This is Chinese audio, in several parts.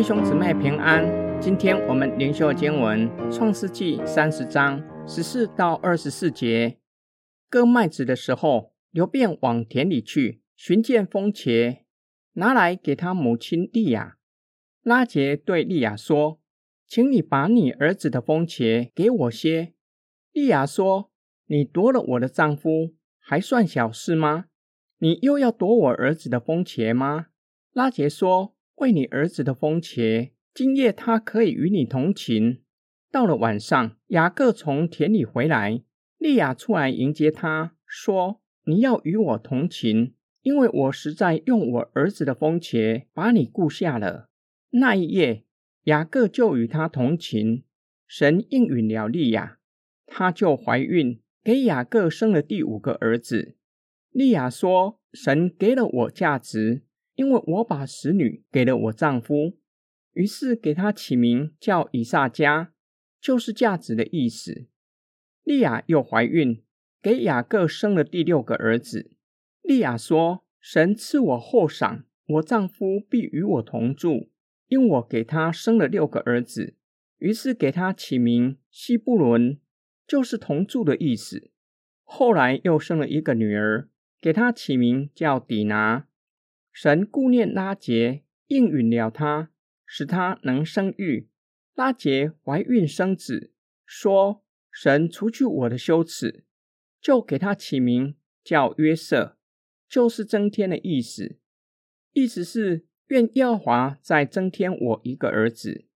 弟兄姊妹平安，今天我们灵修经文《创世纪》三十章十四到二十四节。割麦子的时候，刘便往田里去，寻见风茄，拿来给他母亲利亚。拉杰对利亚说：“请你把你儿子的风茄给我些。”利亚说：“你夺了我的丈夫，还算小事吗？你又要夺我儿子的风茄吗？”拉杰说。为你儿子的风茄，今夜他可以与你同寝。到了晚上，雅各从田里回来，利亚出来迎接他，说：“你要与我同寝，因为我实在用我儿子的风茄把你雇下了。”那一夜，雅各就与他同寝。神应允了利亚，她就怀孕，给雅各生了第五个儿子。利亚说：“神给了我价值。”因为我把使女给了我丈夫，于是给他起名叫以撒加，就是价值的意思。利亚又怀孕，给雅各生了第六个儿子。利亚说：“神赐我厚赏，我丈夫必与我同住，因我给他生了六个儿子。”于是给他起名希布伦，就是同住的意思。后来又生了一个女儿，给他起名叫底拿。神顾念拉杰，应允了他，使他能生育。拉杰怀孕生子，说：“神除去我的羞耻，就给他起名叫约瑟，就是增添的意思。意思是愿耶和华再增添我一个儿子。”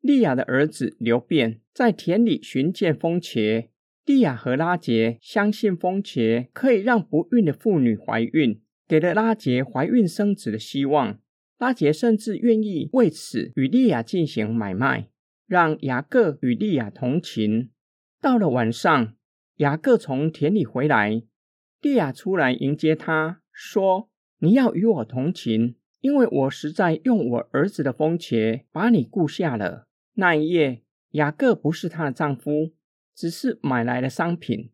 利亚的儿子刘辩在田里寻见风茄，利亚和拉杰相信风茄可以让不孕的妇女怀孕。给了拉杰怀孕生子的希望，拉杰甚至愿意为此与莉亚进行买卖，让雅各与莉亚同寝。到了晚上，雅各从田里回来，莉亚出来迎接他，说：“你要与我同寝，因为我实在用我儿子的风茄把你顾下了。”那一夜，雅各不是她的丈夫，只是买来的商品，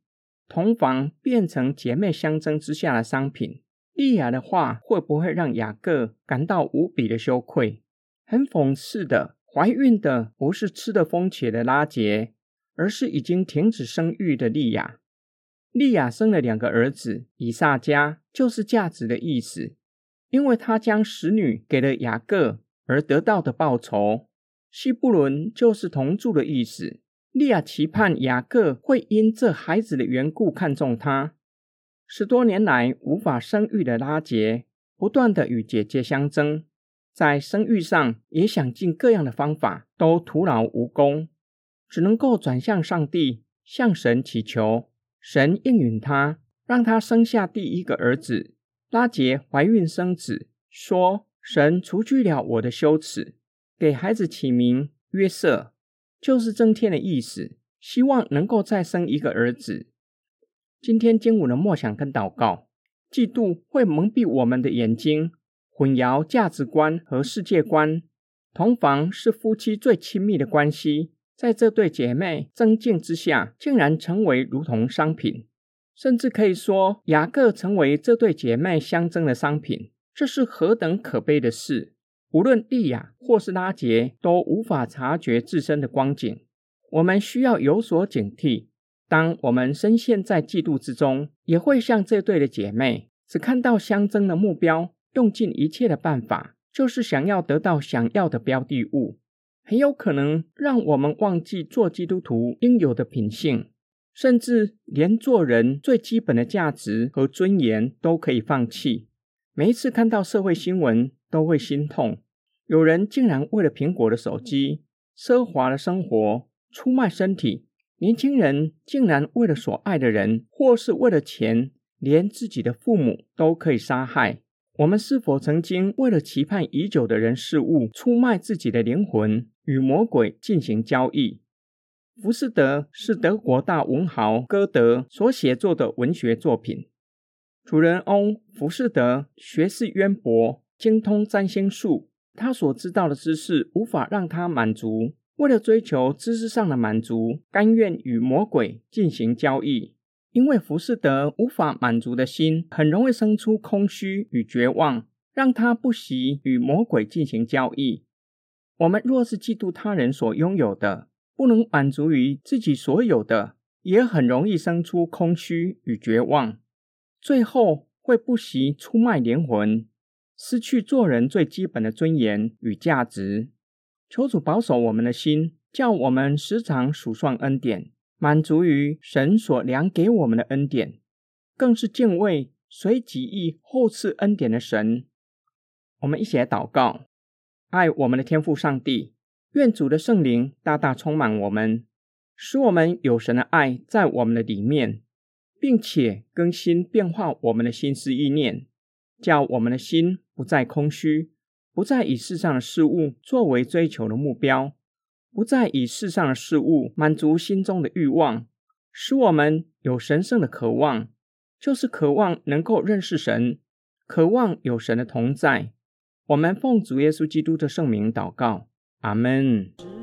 同房变成姐妹相争之下的商品。利亚的话会不会让雅各感到无比的羞愧？很讽刺的，怀孕的不是吃的风茄的拉杰，而是已经停止生育的利亚。利亚生了两个儿子，以撒加就是价值的意思，因为他将使女给了雅各而得到的报酬。希布伦就是同住的意思。利亚期盼雅各会因这孩子的缘故看重他。十多年来无法生育的拉杰，不断的与姐姐相争，在生育上也想尽各样的方法，都徒劳无功，只能够转向上帝，向神祈求，神应允他，让他生下第一个儿子。拉杰怀孕生子，说：“神除去了我的羞耻，给孩子起名约瑟，就是增添的意思，希望能够再生一个儿子。”今天经文的默想跟祷告，嫉妒会蒙蔽我们的眼睛，混淆价值观和世界观。同房是夫妻最亲密的关系，在这对姐妹增进之下，竟然成为如同商品，甚至可以说雅各成为这对姐妹相争的商品。这是何等可悲的事！无论利亚或是拉杰，都无法察觉自身的光景。我们需要有所警惕。当我们深陷在嫉妒之中，也会像这对的姐妹，只看到相争的目标，用尽一切的办法，就是想要得到想要的标的物，很有可能让我们忘记做基督徒应有的品性，甚至连做人最基本的价值和尊严都可以放弃。每一次看到社会新闻，都会心痛，有人竟然为了苹果的手机、奢华的生活，出卖身体。年轻人竟然为了所爱的人，或是为了钱，连自己的父母都可以杀害。我们是否曾经为了期盼已久的人事物，出卖自己的灵魂，与魔鬼进行交易？浮士德是德国大文豪歌德所写作的文学作品。主人翁浮士德学识渊博，精通占星术，他所知道的知识无法让他满足。为了追求知识上的满足，甘愿与魔鬼进行交易。因为浮士德无法满足的心，很容易生出空虚与绝望，让他不惜与魔鬼进行交易，我们若是嫉妒他人所拥有的，不能满足于自己所有的，也很容易生出空虚与绝望，最后会不惜出卖灵魂，失去做人最基本的尊严与价值。求主保守我们的心，叫我们时常数算恩典，满足于神所量给我们的恩典，更是敬畏随己意厚赐恩典的神。我们一起来祷告。爱我们的天父上帝，愿主的圣灵大大充满我们，使我们有神的爱在我们的里面，并且更新变化我们的心思意念，叫我们的心不再空虚，不再以世上的事物作为追求的目标，不再以世上的事物满足心中的欲望，使我们有神圣的渴望，就是渴望能够认识神，渴望有神的同在。我们奉主耶稣基督的圣名祷告，阿门。